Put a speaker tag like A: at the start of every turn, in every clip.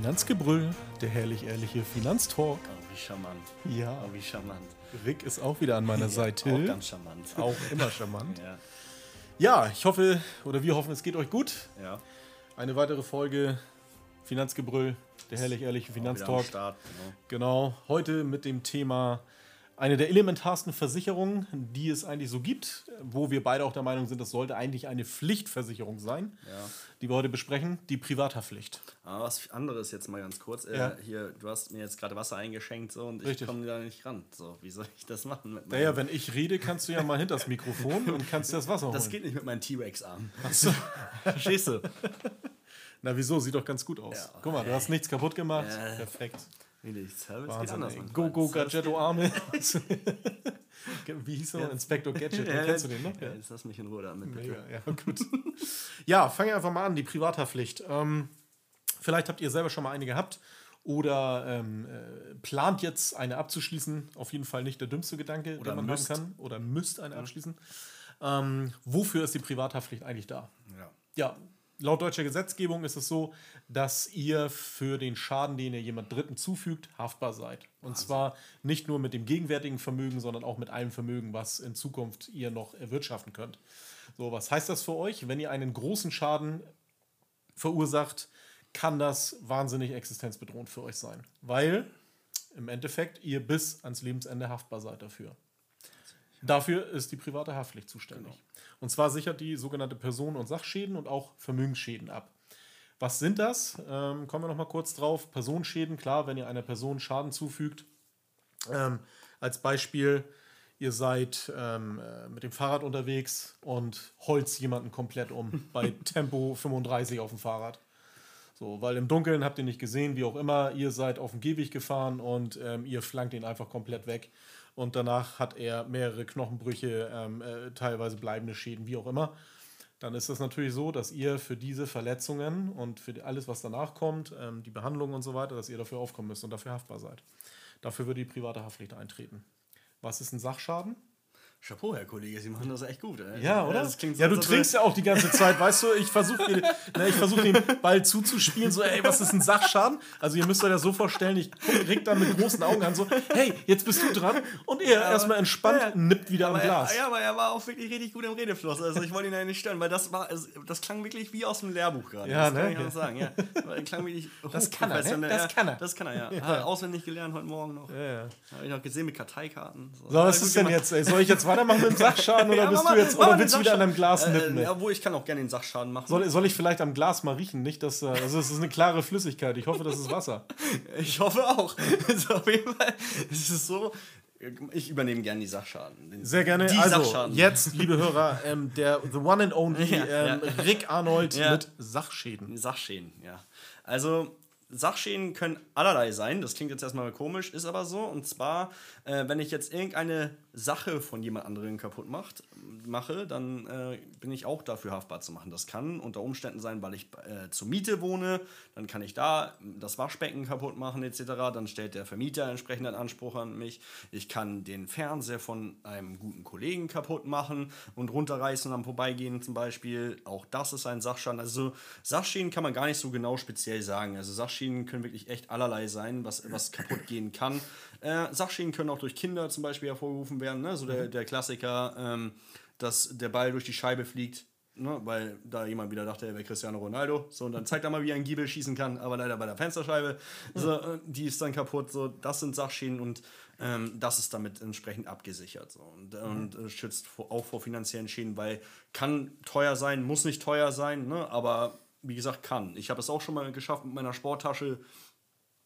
A: Finanzgebrüll, der herrlich-ehrliche Finanztalk.
B: Oh, wie charmant.
A: Ja.
B: Oh, wie charmant.
A: Rick ist auch wieder an meiner Seite.
B: Auch ganz charmant.
A: Auch immer charmant.
B: Ja.
A: Ja, ich hoffe, oder wir hoffen, es geht euch gut.
B: Ja.
A: Eine weitere Folge Finanzgebrüll, der herrlich-ehrliche Finanztalk.
B: Start, genau.
A: Genau, heute mit dem Thema eine der elementarsten Versicherungen, die es eigentlich so gibt, wo wir beide auch der Meinung sind, das sollte eigentlich eine Pflichtversicherung sein,
B: Ja.
A: die wir heute besprechen, die Privathaftpflicht.
B: Aber was anderes jetzt mal ganz kurz. Äh,
A: Ja.
B: Hier, du hast mir jetzt gerade Wasser eingeschenkt so und
A: Richtig.
B: ich komme da nicht ran. So, wie soll ich das machen? Mit
A: Naja, wenn ich rede, kannst du ja mal hinter das Mikrofon und kannst dir das Wasser holen.
B: das geht nicht mit meinem T-Rex-Arm.
A: Achso.
B: Verstehst du?
A: Na wieso, sieht doch ganz gut aus.
B: Ja.
A: Guck mal, du hast nichts kaputt gemacht.
B: Ja.
A: Perfekt.
B: Really, Service geht
A: Wahnsinn,
B: anders.
A: ey. Go, go,
B: Service
A: Gadgetto Arme. Wie hieß er?
B: Ja.
A: Inspector Gadget.
B: Ja,
A: Kennst du den noch?
B: Ja, jetzt lass mich in Ruhe damit. bitte.
A: Mega, ja, gut. ja, fangen wir einfach mal an, die Privathaftpflicht. Ähm, vielleicht habt ihr selber schon mal eine gehabt oder ähm, äh, plant jetzt eine abzuschließen. Auf jeden Fall nicht der dümmste Gedanke,
B: Oder
A: den man
B: müsst.
A: haben kann. Oder müsst eine abschließen. Ähm, wofür ist die Privathaftpflicht eigentlich da?
B: Ja.
A: Ja, laut deutscher Gesetzgebung ist es so, dass ihr für den Schaden, den ihr jemand Dritten zufügt, haftbar seid. Und zwar nicht nur mit dem gegenwärtigen Vermögen, sondern auch mit allem Vermögen, was in Zukunft ihr noch erwirtschaften könnt. So, was heißt das für euch? Wenn ihr einen großen Schaden verursacht, kann das wahnsinnig existenzbedrohend für euch sein. Weil im Endeffekt ihr bis ans Lebensende haftbar seid dafür. Dafür ist die private Haftpflicht zuständig. Und zwar sichert die sogenannte Personen- und Sachschäden und auch Vermögensschäden ab. Was sind das? Ähm, kommen wir noch mal kurz drauf. Personenschäden, klar, wenn ihr einer Person Schaden zufügt. Ähm, als Beispiel, ihr seid ähm, äh, mit dem Fahrrad unterwegs und holzt jemanden komplett um bei Tempo 35 auf dem Fahrrad. So, weil im Dunkeln habt ihr nicht gesehen, wie auch immer, ihr seid auf dem Gehweg gefahren und ähm, ihr flankt ihn einfach komplett weg. Und danach hat er mehrere Knochenbrüche, ähm, äh, teilweise bleibende Schäden, wie auch immer. Dann ist es natürlich so, dass ihr für diese Verletzungen und für alles, was danach kommt, ähm, die Behandlung und so weiter, dass ihr dafür aufkommen müsst und dafür haftbar seid. Dafür würde die private Haftpflicht eintreten. Was ist ein Sachschaden?
B: Chapeau, Herr Kollege, Sie machen das echt gut. Ey.
A: Ja, oder?
B: Klingt so,
A: ja, du trinkst ja auch die ganze Zeit, weißt du? Ich versuche ne, versuch den Ball zuzuspielen, so, ey, was ist ein Sachschaden? Also, ihr müsst euch das so vorstellen, ich Rick dann mit großen Augen an, so, hey, jetzt bist du dran. Und er erstmal entspannt
B: ja, ja.
A: nippt wieder am Glas.
B: Er, ja, aber er war auch wirklich richtig gut im Redefluss. Also ich wollte ihn ja nicht stören, weil das war, also, das klang wirklich wie aus dem Lehrbuch gerade.
A: Ja,
B: das
A: ne?
B: kann ich auch sagen. Ja. Das klang wirklich
A: Das kann er, ne? Das
B: Ja,
A: kann er.
B: Das kann er, ja.
A: Ja.
B: Hat er auswendig gelernt heute Morgen noch.
A: Ja, ja.
B: Habe ich noch gesehen mit Karteikarten.
A: So, was ist denn jetzt? Ey? Soll ich jetzt weitermachen mit dem Sachschaden oder,
B: Ja,
A: bist
B: mach
A: du
B: mal-
A: jetzt,
B: mal
A: oder willst du wieder an deinem Glas nippen?
B: Äh,
A: ey?
B: ja, wo ich kann auch gerne den Sachschaden machen.
A: Soll, soll ich vielleicht am Glas mal riechen? Nicht, dass, äh, also es ist eine klare Flüssigkeit. Ich hoffe, das ist Wasser.
B: Ich hoffe auch. Also auf jeden Fall ist es so. Ich übernehme gerne die Sachschaden. Den-
A: Sehr gerne.
B: Die
A: also,
B: Sachschaden.
A: jetzt, liebe Hörer, ähm, der the one and only
B: Ja,
A: ähm,
B: ja.
A: Rick Arnold
B: Ja.
A: mit Sachschäden.
B: Sachschäden, ja. Also Sachschäden können allerlei sein. Das klingt jetzt erstmal komisch, ist aber so. Und zwar, äh, wenn ich jetzt irgendeine Sache von jemand anderem kaputt macht, mache, dann äh, bin ich auch dafür haftbar zu machen. Das kann unter Umständen sein, weil ich äh, zur Miete wohne. Dann kann ich da das Waschbecken kaputt machen etc. Dann stellt der Vermieter entsprechenden Anspruch an mich. Ich kann den Fernseher von einem guten Kollegen kaputt machen und runterreißen und am Vorbeigehen zum Beispiel. Auch das ist ein Sachschaden. Also Sachschäden kann man gar nicht so genau speziell sagen. Also Sachschäden können wirklich echt allerlei sein, was, was kaputt gehen kann. Äh, Sachschäden können auch durch Kinder zum Beispiel hervorgerufen werden. Ne? So der, der Klassiker, ähm, dass der Ball durch die Scheibe fliegt. Ne, weil da jemand wieder dachte, er wäre Cristiano Ronaldo. So, und dann zeigt er mal, wie er einen Giebel schießen kann, aber leider bei der Fensterscheibe. So, äh, die ist dann kaputt. So, das sind Sachschäden und ähm, das ist damit entsprechend abgesichert. So, und, und äh, schützt vor, auch vor finanziellen Schäden, weil kann teuer sein, muss nicht teuer sein, ne, aber wie gesagt, kann. Ich habe es auch schon mal geschafft, mit meiner Sporttasche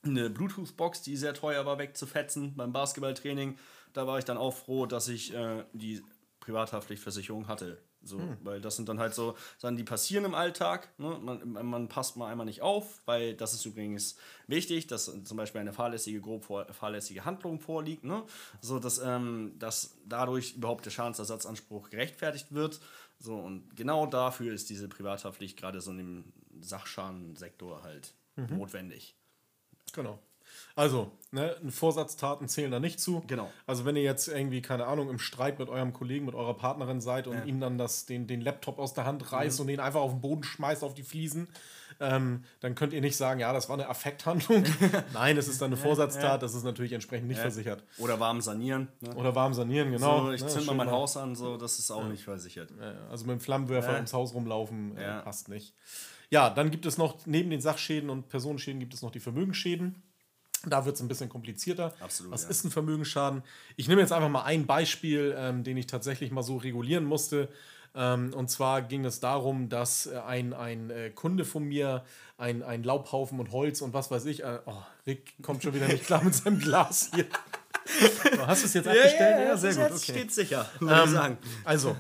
B: eine Bluetooth-Box, die sehr teuer war, wegzufetzen beim Basketballtraining. Da war ich dann auch froh, dass ich äh, die Privathaftpflichtversicherung hatte. So, Weil das sind dann halt so Sachen, die passieren im Alltag. Ne? Man, man passt mal einmal nicht auf, weil das ist übrigens wichtig, dass zum Beispiel eine fahrlässige, grob vor, fahrlässige Handlung vorliegt. Ne? So, dass, ähm, dass dadurch überhaupt der Schadensersatzanspruch gerechtfertigt wird. So, und genau dafür ist diese Privathaftpflicht gerade so in dem Sachschadensektor halt notwendig.
A: Genau. Also, ne, Vorsatztaten zählen da nicht zu.
B: Genau.
A: Also, wenn ihr jetzt irgendwie, keine Ahnung, im Streit mit eurem Kollegen, mit eurer Partnerin seid und ihm dann das, den, den Laptop aus der Hand reißt
B: Mhm.
A: und den einfach auf den Boden schmeißt, auf die Fliesen, ähm, dann könnt ihr nicht sagen, ja, das war eine Affekthandlung. Nein, es ist dann eine Vorsatztat, das ist natürlich entsprechend nicht versichert.
B: Oder warm sanieren. Ne?
A: Oder warm sanieren, genau.
B: so, ich
A: ne,
B: zünd mal mein
A: mal-
B: Haus an, so, das ist auch nicht versichert.
A: Ja, Also mit dem Flammenwerfer
B: Ja.
A: ums Haus rumlaufen äh,
B: Ja.
A: passt nicht. Ja, dann gibt es noch, neben den Sachschäden und Personenschäden gibt es noch die Vermögensschäden. Da wird es ein bisschen komplizierter.
B: Absolut,
A: Was
B: ja.
A: ist ein Vermögensschaden? Ich nehme jetzt einfach mal ein Beispiel, ähm, den ich tatsächlich mal so regulieren musste. Ähm, und zwar ging es darum, dass äh, ein, ein äh, Kunde von mir ein, ein Laubhaufen und Holz und was weiß ich. Äh, oh, Rick kommt schon wieder nicht klar mit seinem Glas hier. Hast du es jetzt abgestellt? Ja, sehr gut. Okay.
B: steht sicher, würde ich sagen.
A: Also,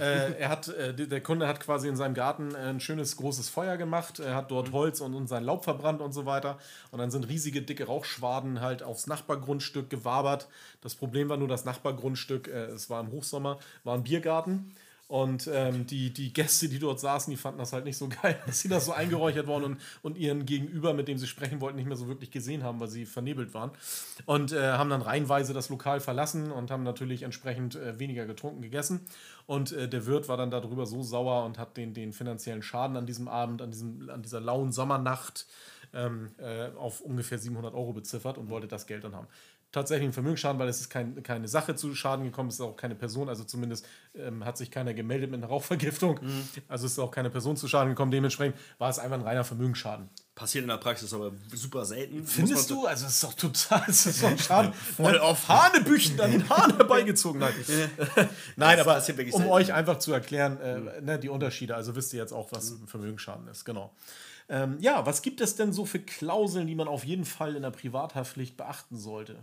A: äh, er hat, äh, der Kunde hat quasi in seinem Garten äh, ein schönes großes Feuer gemacht. Er hat dort Holz und, und sein Laub verbrannt und so weiter. Und dann sind riesige, dicke Rauchschwaden halt aufs Nachbargrundstück gewabert. Das Problem war nur, das Nachbargrundstück, äh, es war im Hochsommer, war ein Biergarten. Und ähm, die, die Gäste, die dort saßen, die fanden das halt nicht so geil, dass sie das so eingeräuchert worden und, und ihren Gegenüber, mit dem sie sprechen wollten, nicht mehr so wirklich gesehen haben, weil sie vernebelt waren. Und äh, haben dann reihenweise das Lokal verlassen und haben natürlich entsprechend äh, weniger getrunken gegessen. Und äh, der Wirt war dann darüber so sauer und hat den, den finanziellen Schaden an diesem Abend, an, diesem, an dieser lauen Sommernacht ähm, äh, auf ungefähr 700 Euro beziffert und wollte das Geld dann haben. Tatsächlich ein Vermögensschaden, weil es ist kein, keine Sache zu Schaden gekommen, es ist auch keine Person, also zumindest ähm, hat sich keiner gemeldet mit einer Rauchvergiftung. Also es ist auch keine Person zu Schaden gekommen, dementsprechend war es einfach ein reiner Vermögensschaden.
B: Passiert in der Praxis aber super selten.
A: Findest du? Also es ist doch total, es ist doch ein Schaden.
B: Voll
A: auf Hanebüchen an den Haaren herbeigezogen. Nein, Nein aber um
B: selten.
A: euch einfach zu erklären, äh, ne, die Unterschiede, also wisst ihr jetzt auch, was ein Vermögensschaden ist, genau. Ähm, ja, was gibt es denn so für Klauseln, die man auf jeden Fall in der Privathaftpflicht beachten sollte?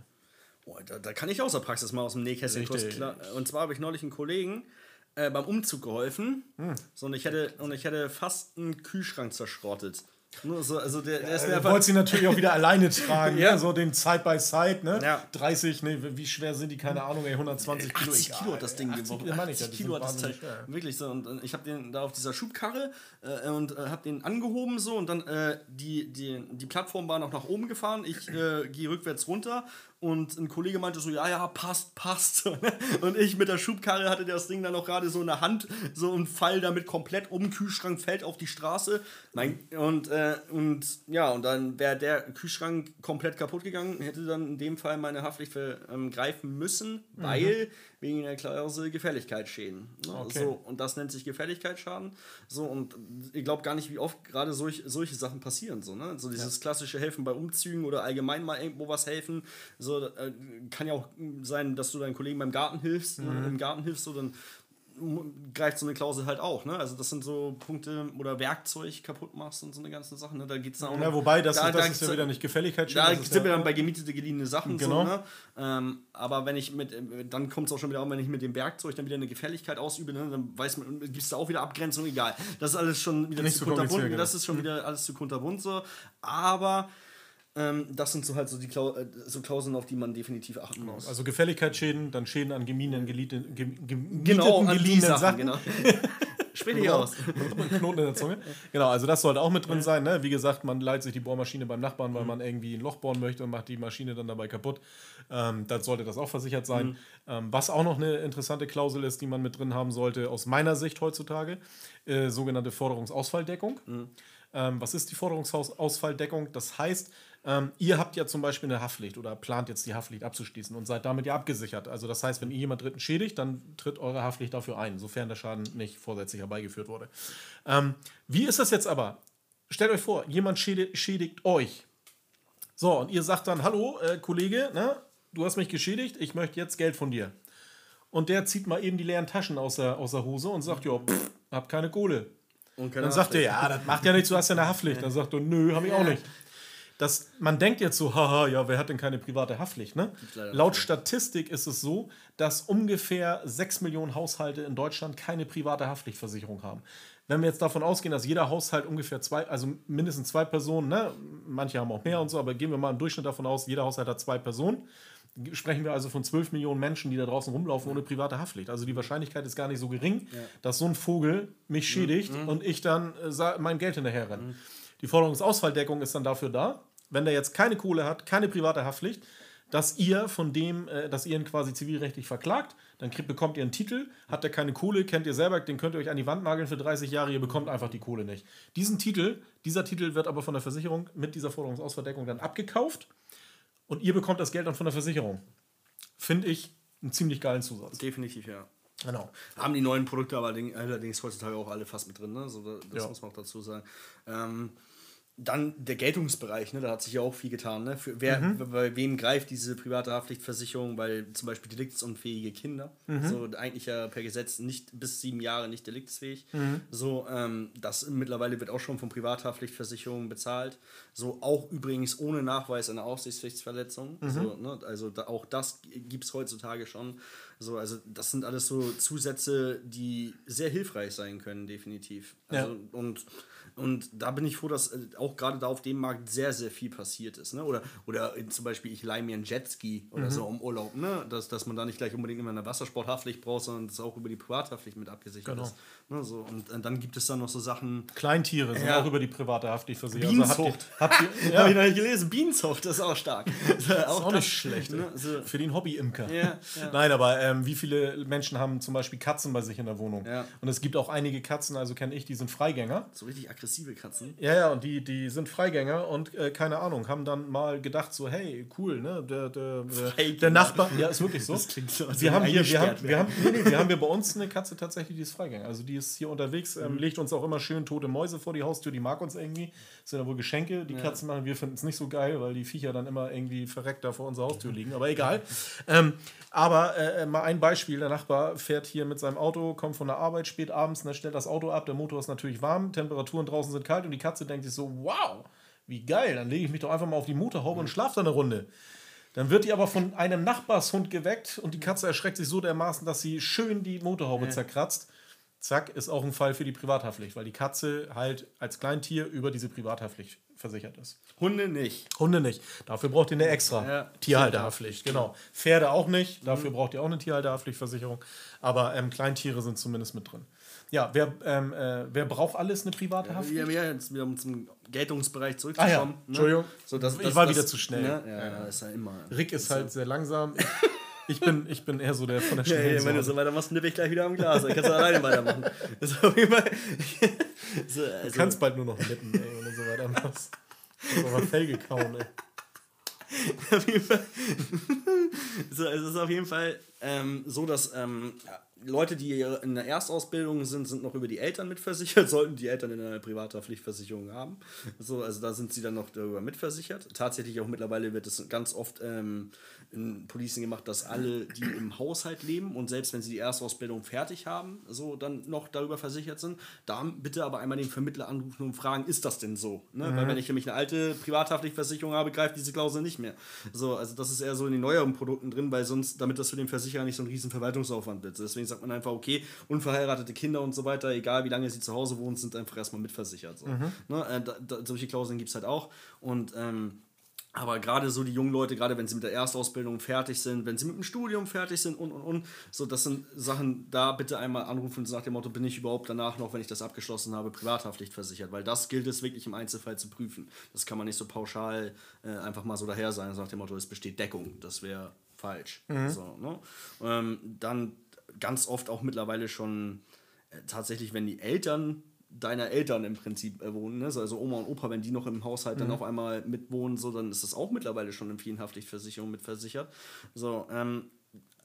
B: Boah, da, da kann ich aus der Praxis mal aus dem Nähkästchen kurz klar. Und zwar habe ich neulich einen Kollegen äh, beim Umzug geholfen.
A: Hm.
B: So, und, ich hätte, und ich hätte fast einen Kühlschrank zerschrottet. So, also der, der einfach.
A: wolltest sie natürlich auch wieder alleine tragen,
B: Ja.
A: ne? so den Side by Side, ne?
B: Ja.
A: 30, ne, wie schwer sind die, keine Ahnung, ey, 120 Kilo.
B: 80 Kilo hat das Ding
A: 80,
B: gewogen.
A: ja, meine ich ja,
B: 80
A: die
B: Kilo
A: sind
B: hat das Teil.
A: wahnsinnig schwer.
B: Wirklich so. Und ich habe den da auf dieser Schubkarre äh, und äh, habe den angehoben so und dann äh, die, die, die Plattform war noch nach oben gefahren. Ich äh, gehe rückwärts runter und ein Kollege meinte so, ja, ja, passt, passt. Und ich mit der Schubkarre hatte das Ding dann noch gerade so in der Hand, so und fall damit komplett um den Kühlschrank, fällt auf die Straße. Mein, und, äh, und ja, und dann wäre der Kühlschrank komplett kaputt gegangen, hätte dann in dem Fall meine Haftpflicht ähm, greifen müssen, weil wegen der Klausel Gefälligkeitsschäden. Ne?
A: Okay.
B: So, und das nennt sich Gefälligkeitsschaden. So, und ich glaube gar nicht, wie oft gerade solch, solche Sachen passieren. So, ne? so dieses klassische Helfen bei Umzügen oder allgemein mal irgendwo was helfen. So, äh, kann ja auch sein, dass du deinen Kollegen beim Garten hilfst,
A: Mhm.
B: ne? im Garten hilfst, so dann greift so eine Klausel halt auch. Ne? Also das sind so Punkte oder Werkzeug kaputt machst und so eine ganzen Sachen. Ne? Da geht's dann auch
A: Ja,
B: noch-
A: wobei, das,
B: da-
A: das
B: da
A: ist ja wieder nicht Gefälligkeit.
B: da
A: das ist
B: sind wir
A: ja,
B: dann bei gemietete, geliehene Sachen.
A: Genau.
B: So, ne? ähm, aber wenn ich mit, dann kommt es auch schon wieder wenn ich mit dem Werkzeug dann wieder eine Gefälligkeit ausübe, ne? dann weiß man, gibt es da auch wieder Abgrenzung, egal. Das ist alles schon wieder
A: Nicht
B: zu
A: so
B: kunterbunt.
A: kompliziert, genau.
B: Das ist schon wieder alles zu kunterbunt so. Aber ähm, das sind so halt so die Klau äh, so Klauseln, auf die man definitiv achten muss.
A: Also Gefälligkeitsschäden, dann Schäden an gemieteten, geliehenen, gem, gem,
B: genau,
A: gemieteten,
B: an
A: geliehenen
B: Sachen,
A: Sachen.
B: genau. Später hier aus.
A: Knoten in der Zunge. Genau, also das sollte auch mit drin sein. Ne? Wie gesagt, man leiht sich die Bohrmaschine beim Nachbarn,
B: Mhm.
A: weil man irgendwie ein Loch bohren möchte und macht die Maschine dann dabei kaputt. Ähm, dann sollte das auch versichert sein.
B: Mhm.
A: Ähm, was auch noch eine interessante Klausel ist, die man mit drin haben sollte, aus meiner Sicht heutzutage, äh, sogenannte Forderungsausfalldeckung. Ähm, was ist die Forderungsausfalldeckung? Das heißt, ähm, ihr habt ja zum Beispiel eine Haftpflicht oder plant jetzt die Haftpflicht abzuschließen und seid damit ja abgesichert. Also das heißt, wenn ihr jemand Dritten schädigt, dann tritt eure Haftpflicht dafür ein, sofern der Schaden nicht vorsätzlich herbeigeführt wurde. Ähm, wie ist das jetzt aber? Stellt euch vor, jemand schädigt, schädigt euch. So, und ihr sagt dann, hallo, äh, Kollege, ne, du hast mich geschädigt, ich möchte jetzt Geld von dir. Und der zieht mal eben die leeren Taschen aus der, aus der Hose und sagt, ja, pff, hab keine Kohle.
B: Und
A: Dann sagt er, ja, das macht ja nichts, du hast ja eine Haftpflicht. Dann sagt er, nö, habe ich auch nicht. Das, man denkt jetzt so, haha, ja, wer hat denn keine private Haftpflicht? Ne? Laut Statistik ist es so, dass ungefähr 6 Millionen Haushalte in Deutschland keine private Haftpflichtversicherung haben. Wenn wir jetzt davon ausgehen, dass jeder Haushalt ungefähr zwei, also mindestens zwei Personen, ne? manche haben auch mehr und so, aber gehen wir mal im Durchschnitt davon aus, jeder Haushalt hat zwei Personen, sprechen wir also von 12 Millionen Menschen, die da draußen rumlaufen ohne private Haftpflicht. Also die Wahrscheinlichkeit ist gar nicht so gering, dass so ein Vogel mich schädigt und ich dann äh, mein Geld hinterher renne. Die Forderungsausfalldeckung ist dann dafür da, wenn der jetzt keine Kohle hat, keine private Haftpflicht, dass ihr von dem, äh, dass ihr ihn quasi zivilrechtlich verklagt, dann kriegt, bekommt ihr einen Titel, hat er keine Kohle, kennt ihr selber, den könnt ihr euch an die Wand nageln für 30 Jahre, ihr bekommt einfach die Kohle nicht. Diesen Titel, dieser Titel wird aber von der Versicherung mit dieser Forderungsausverdeckung dann abgekauft und ihr bekommt das Geld dann von der Versicherung. Finde ich einen ziemlich geilen Zusatz.
B: Definitiv, ja.
A: Genau.
B: Haben die neuen Produkte aber allerdings heutzutage auch alle fast mit drin, ne? So, das
A: Ja.
B: muss man auch dazu sagen. Ähm, dann der Geltungsbereich, ne? da hat sich ja auch viel getan. Ne? Für wer,
A: Mhm.
B: Bei wem greift diese private Haftpflichtversicherung? Weil zum Beispiel deliktsunfähige Kinder,
A: Mhm.
B: so eigentlich ja per Gesetz nicht bis sieben Jahre nicht deliktsfähig.
A: Mhm.
B: So, ähm, das mittlerweile wird auch schon von Privathaftpflichtversicherungen bezahlt. So auch übrigens ohne Nachweis einer Aufsichtspflichtsverletzung.
A: Mhm.
B: So, ne? Also da, auch das gibt es heutzutage schon. So, also das sind alles so Zusätze, die sehr hilfreich sein können, definitiv. Also,
A: Ja.
B: und, und da bin ich froh, dass äh, auch gerade da auf dem Markt sehr, sehr viel passiert ist. Ne? Oder, oder äh, zum Beispiel, ich leihe mir einen Jetski oder
A: Mhm.
B: so im Urlaub, ne? dass, dass man da nicht gleich unbedingt immer eine Wassersporthaftpflicht braucht, sondern das auch über die Privathaftpflicht mit abgesichert
A: Genau.
B: ist. Ne? So, und äh, dann gibt es dann noch so Sachen.
A: Kleintiere sind
B: Ja.
A: auch über die private Haftpflichtversicherung.
B: Bienenzucht.
A: habt ihr, habt ihr,
B: Habe ich
A: ja,
B: noch nicht gelesen. Bienenzucht, das ist auch stark. Das ist
A: ist auch nicht schlecht.
B: Ne? So,
A: Für den Hobbyimker.
B: Ja, ja.
A: Nein, aber ähm, wie viele Menschen haben zum Beispiel Katzen bei sich in der Wohnung?
B: Ja.
A: Und es gibt auch einige Katzen, also kenne ich, die sind Freigänger.
B: so richtig aggressive Katzen.
A: Ja, ja, und die, die sind Freigänger und äh, keine Ahnung, haben dann mal gedacht, so, hey, cool, ne? Der, der, der, Nachbar, ja, ist wirklich so.
B: Das klingt so,
A: wir haben hier, wir haben, wir haben, nee, nee, wir haben hier bei uns eine Katze tatsächlich, die ist Freigänger. Also die ist hier unterwegs,
B: Mhm.
A: ähm, legt uns auch immer schön tote Mäuse vor die Haustür, die mag uns irgendwie. Das sind ja wohl Geschenke, die Katzen machen. Wir finden es nicht so geil, weil die Viecher dann immer irgendwie verreckt da vor unserer Haustür liegen. Aber egal. ähm, aber äh, mal ein Beispiel: Der Nachbar fährt hier mit seinem Auto, kommt von der Arbeit spät abends, ne, stellt das Auto ab. Der Motor ist natürlich warm, Temperaturen draußen sind kalt und die Katze denkt sich so: Wow, wie geil, dann lege ich mich doch einfach mal auf die Motorhaube und schlafe da eine Runde. Dann wird die aber von einem Nachbarshund geweckt und die Katze erschreckt sich so dermaßen, dass sie schön die Motorhaube zerkratzt. Zack, ist auch ein Fall für die Privathaftpflicht, weil die Katze halt als Kleintier über diese Privathaftpflicht versichert ist.
B: Hunde nicht.
A: Hunde nicht. Dafür braucht ihr eine extra
B: Ja.
A: Tierhalterhaftpflicht. Genau. Pferde auch nicht. Dafür braucht ihr auch eine Tierhalterhaftpflichtversicherung. Aber ähm, Kleintiere sind zumindest mit drin. Ja, wer, ähm, äh, wer braucht alles eine private Haftpflicht?
B: Ja, ja, jetzt wieder um zum Geltungsbereich
A: Ah
B: zurückzukommen.
A: ja,
B: ne?
A: Entschuldigung.
B: So, das,
A: Ich
B: das,
A: war
B: das,
A: wieder zu schnell.
B: Ne? Ja, ja, ist ja immer.
A: Rick ist halt sehr langsam. Ich bin, ich bin eher so der von der
B: Ja,
A: schnellen
B: ja, wenn du so weitermachst, nippe ich gleich wieder am Glas. Dann kannst du alleine weitermachen. Das ist auf jeden Fall. so, also,
A: Du kannst bald nur noch nippen, ey, wenn du so weiter machst. Du aber Felge kauen, ey.
B: auf jeden Fall. so, es ist auf jeden Fall ähm, so, dass ähm, ja, Leute, die in der Erstausbildung sind, sind noch über die Eltern mitversichert, sollten die Eltern in einer privater Pflichtversicherung haben. So, also da sind sie dann noch darüber mitversichert. Tatsächlich auch mittlerweile wird es ganz oft ähm, in Policen gemacht, dass alle, die im Haushalt leben und selbst wenn sie die Erstausbildung fertig haben, so dann noch darüber versichert sind, da bitte aber einmal den Vermittler anrufen und fragen, ist das denn so? Ne? Weil wenn ich nämlich eine alte Privathaftpflichtversicherung habe, greift diese Klausel nicht mehr. So, also das ist eher so in den neueren Produkten drin, weil sonst, damit das für den Versicherer nicht so ein riesen Verwaltungsaufwand wird. Deswegen sagt man einfach, okay, unverheiratete Kinder und so weiter, egal wie lange sie zu Hause wohnen, sind einfach erstmal mitversichert. So. Ne? Äh, da, da, solche Klauseln gibt es halt auch. Und ähm, aber gerade so die jungen Leute, gerade wenn sie mit der Erstausbildung fertig sind, wenn sie mit dem Studium fertig sind und und und, so das sind Sachen, da bitte einmal anrufen nach dem Motto, bin ich überhaupt danach noch, wenn ich das abgeschlossen habe, Privathaftpflicht versichert, weil das gilt es wirklich im Einzelfall zu prüfen. Das kann man nicht so pauschal äh, einfach mal so daher sein, nach dem Motto, es besteht Deckung. Das wäre falsch. So, ne? ähm, dann ganz oft auch mittlerweile schon äh, tatsächlich, wenn die Eltern deiner Eltern im Prinzip äh, wohnen, ne? also Oma und Opa, wenn die noch im Haushalt dann auf einmal mitwohnen, so, dann ist das auch mittlerweile schon in vielen Haftpflichtversicherungen mitversichert. So, ähm,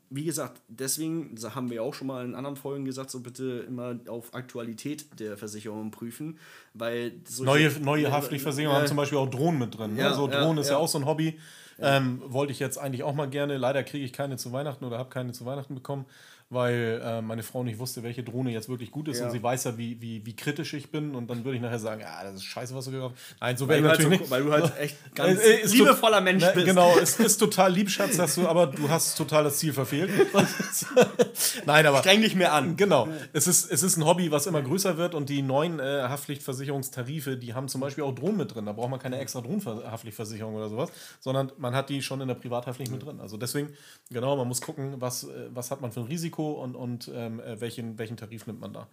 B: wie gesagt, deswegen so haben wir auch schon mal in anderen Folgen gesagt, so bitte immer auf Aktualität der Versicherung prüfen, weil
A: Neue, neue Haftpflichtversicherungen haben zum Beispiel auch Drohnen mit drin. Ne?
B: Ja,
A: so
B: ja,
A: Drohnen ist ja
B: ja.
A: auch so ein Hobby. Ähm, wollte ich jetzt eigentlich auch mal gerne. Leider kriege ich keine zu Weihnachten oder habe keine zu Weihnachten bekommen, weil äh, meine Frau nicht wusste, welche Drohne jetzt wirklich gut ist
B: Ja.
A: und sie weiß ja, wie, wie, wie kritisch ich bin und dann würde ich nachher sagen, ja, das ist scheiße, was du gekauft hast. Nein, so wäre ich
B: halt
A: natürlich
B: so,
A: nicht.
B: weil du halt echt ganz
A: Äh,
B: liebevoller Mensch
A: ne,
B: bist.
A: Genau, es ist total lieb, Schatz, dass du, aber du hast total das Ziel verfehlt. Nein, aber
B: Streng dich mehr an.
A: Genau. Es ist, es ist ein Hobby, was immer größer wird und die neuen äh, Haftpflichtversicherungstarife, die haben zum Beispiel auch Drohnen mit drin. Da braucht man keine extra Drohnenhaftpflichtversicherung oder sowas, sondern man hat die schon in der Privathaftpflicht mit drin. Also deswegen, genau, man muss gucken, was, äh, was hat man für ein Risiko und, und ähm, äh, welchen, welchen Tarif nimmt man da.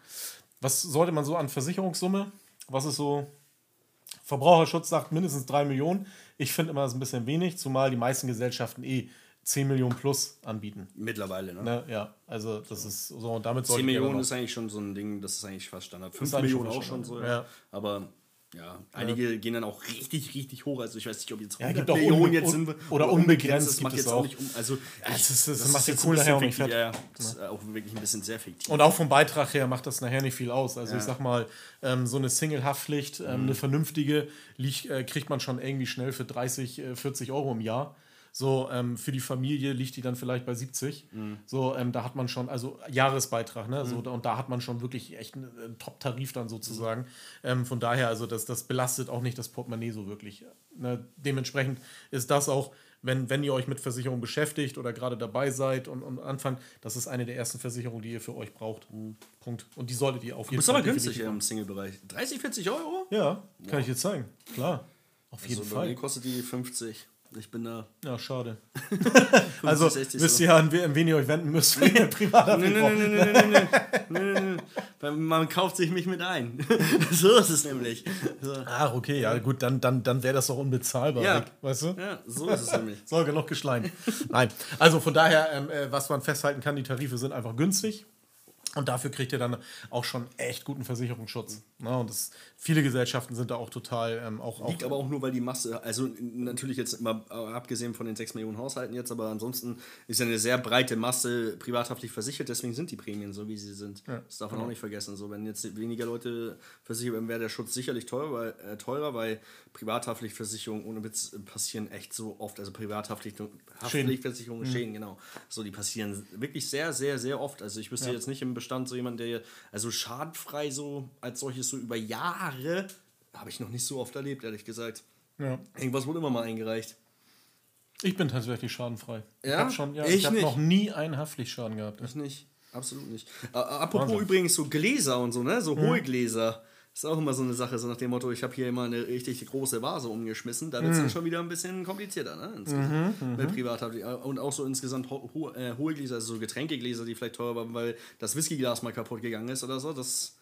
A: Was sollte man so an Versicherungssumme? Was ist so Verbraucherschutz sagt mindestens 3 Millionen. Ich finde immer das ist ein bisschen wenig, zumal die meisten Gesellschaften eh 10 Millionen plus anbieten.
B: Mittlerweile, ne?
A: Ne? Ja, also das ist so und damit
B: 10
A: solltet ihr dann
B: Millionen ist eigentlich schon so ein Ding, das ist eigentlich fast Standard. 5
A: Ist eigentlich
B: Millionen auch schon so, ja.
A: ja.
B: Aber ja, einige gehen dann auch richtig, richtig hoch. Also ich weiß nicht, ob jetzt
A: Ja,
B: 100
A: gibt auch
B: Millionen jetzt sind.
A: oder unbegrenzt
B: das
A: gibt
B: macht
A: es
B: jetzt
A: auch.
B: nicht um. Also,
A: das ist- das
B: ist
A: macht den
B: jetzt ein
A: nachher auch nicht fett.
B: Ja, ja. Das ist auch wirklich ein bisschen sehr fiktiv.
A: Und auch vom Beitrag her macht das nachher nicht viel aus. Also ich
B: Ja.
A: sag mal, ähm, so eine Single-Haftpflicht, ähm,
B: Mhm.
A: eine vernünftige, liegt, äh, kriegt man schon irgendwie schnell für 30, äh, 40 Euro im Jahr. So, ähm, für die Familie liegt die dann vielleicht bei 70.
B: Mhm.
A: So, ähm, da hat man schon, also Jahresbeitrag, ne? So, und da hat man schon wirklich echt einen, einen Top-Tarif dann sozusagen. Ähm, von daher, also das, das belastet auch nicht das Portemonnaie so wirklich. Ne? Dementsprechend ist das auch, wenn, wenn ihr euch mit Versicherung beschäftigt oder gerade dabei seid und, und anfangt, das ist eine der ersten Versicherungen, die ihr für euch braucht. Punkt. Und die solltet ihr auf jeden
B: Das ist
A: Fall.
B: aber günstig im Single-Bereich. 30, 40 Euro?
A: Ja, kann ich dir zeigen. Klar. Auf jeden
B: Also mir
A: Fall.
B: kostet die 50. Ich bin da.
A: Ja, schade. also wisst ihr ja, an wen ihr euch wenden müsst, wenn ihr privat
B: nee, nee, nee, nee, nee, nee, nee, nee. Man kauft sich mich mit ein. so ist es nämlich. So.
A: Ach, okay, ja gut, dann, dann, dann wäre das doch unbezahlbar,
B: ja.
A: weißt du?
B: Ja, so ist es nämlich.
A: Sorge, noch geschleimt. Nein, also von daher, ähm, äh, was man festhalten kann, die Tarife sind einfach günstig. Und dafür kriegt ihr dann auch schon echt guten Versicherungsschutz. Ne? Und das, viele Gesellschaften sind da auch total ähm, auch, auch
B: Liegt aber auch nur, weil die Masse, also natürlich jetzt mal äh, abgesehen von den 6 Millionen Haushalten jetzt, aber ansonsten ist ja eine sehr breite Masse privathaftlich versichert, deswegen sind die Prämien so, wie sie sind. Das darf man auch nicht vergessen. So, wenn jetzt weniger Leute versichert werden, wäre der Schutz sicherlich teurer, weil, äh, teurer, weil privathaftliche Versicherungen ohne Witz passieren echt so oft, also privathaftliche Haftpflichtversicherungen, Schäden, genau. So, die passieren wirklich sehr, sehr, sehr oft. Also ich wüsste jetzt nicht im Bestand so jemand, der, also schadenfrei so als solches so über Jahre, habe ich noch nicht so oft erlebt, ehrlich gesagt.
A: ja.
B: Irgendwas wurde immer mal eingereicht.
A: Ich bin tatsächlich schadenfrei. Ich
B: Ja?
A: habe schon, ja,
B: Ich
A: ich habe noch nie einen Haftpflichtschaden gehabt.
B: Ich nicht. Absolut nicht. Äh, apropos
A: Wahnsinn.
B: übrigens so Gläser und so, ne? So hohe Gläser. Ist auch immer so eine Sache, so nach dem Motto, ich habe hier immer eine richtig große Vase umgeschmissen. Da wird es dann schon wieder ein bisschen komplizierter, ne? Insgesamt. Mit Privathaft. Und auch so insgesamt ho ho äh, hohe Gläser, also so Getränkegläser, die vielleicht teurer waren, weil das Whiskyglas mal kaputt gegangen ist oder so. Das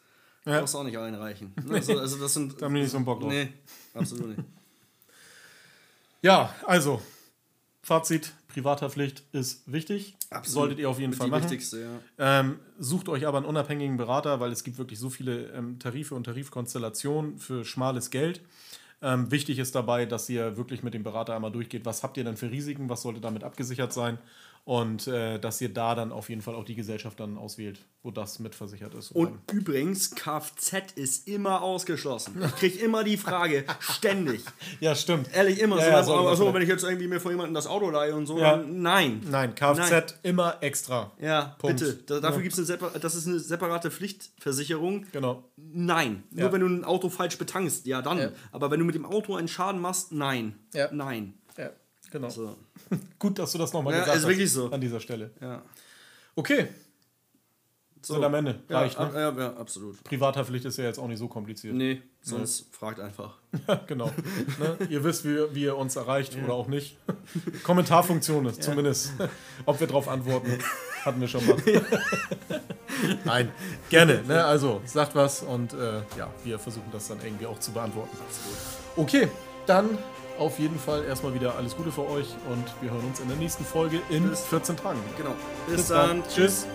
A: Ja.
B: brauchst du auch nicht einreichen. Ne? Also, also das sind.
A: Da haben die nicht so einen Bock drauf.
B: Nee, absolut nicht.
A: Ja, also, Fazit: Privathaftpflicht ist wichtig.
B: Absolut.
A: Solltet ihr auf jeden
B: Mit
A: Fall machen.
B: wichtigste, ja.
A: Ähm, sucht euch aber einen unabhängigen Berater, weil es gibt wirklich so viele ähm, Tarife und Tarifkonstellationen für schmales Geld. Ähm, wichtig ist dabei, dass ihr wirklich mit dem Berater einmal durchgeht, was habt ihr denn für Risiken, was sollte damit abgesichert sein und äh, dass ihr da dann auf jeden Fall auch die Gesellschaft dann auswählt, wo das mitversichert ist.
B: Und übrigens, Kfz ist immer ausgeschlossen. Ich kriege immer die Frage, ständig.
A: ja, stimmt.
B: Ehrlich, immer
A: Ja,
B: so.
A: ja,
B: also,
A: vielleicht-
B: wenn ich jetzt irgendwie mir von jemandem das Auto leihe und so,
A: Ja.
B: dann nein.
A: Nein, Kfz
B: Nein.
A: immer extra.
B: Ja,
A: Punkt.
B: bitte. Da, dafür
A: Ja.
B: eine separ das ist eine separate Pflichtversicherung.
A: Genau.
B: Nein. Nur wenn du ein Auto falsch betankst, ja dann. Aber wenn du mit dem Auto einen Schaden machst, nein.
A: Ja.
B: Nein.
A: Ja, genau.
B: So.
A: Gut, dass du das nochmal
B: Ja,
A: gesagt
B: ist
A: hast.
B: wirklich so.
A: An dieser Stelle.
B: Ja.
A: Okay,
B: So.
A: sind am Ende.
B: Ja,
A: Reicht, ne?
B: ja, ja, absolut.
A: Privathaftpflicht ist ja jetzt auch nicht so kompliziert.
B: Nee, sonst fragt einfach.
A: genau. ne? Ihr wisst, wie, wie ihr uns erreicht oder auch nicht. Kommentarfunktion ist zumindest. Ob wir darauf antworten, hatten wir schon mal. Nein, gerne. Ne? Also sagt was und äh, ja, wir versuchen das dann irgendwie auch zu beantworten. Okay, dann auf jeden Fall erstmal wieder alles Gute für euch und wir hören uns in der nächsten Folge in
B: Bis-
A: 14 Tagen.
B: Genau. Bis, dann.
A: Tschüss.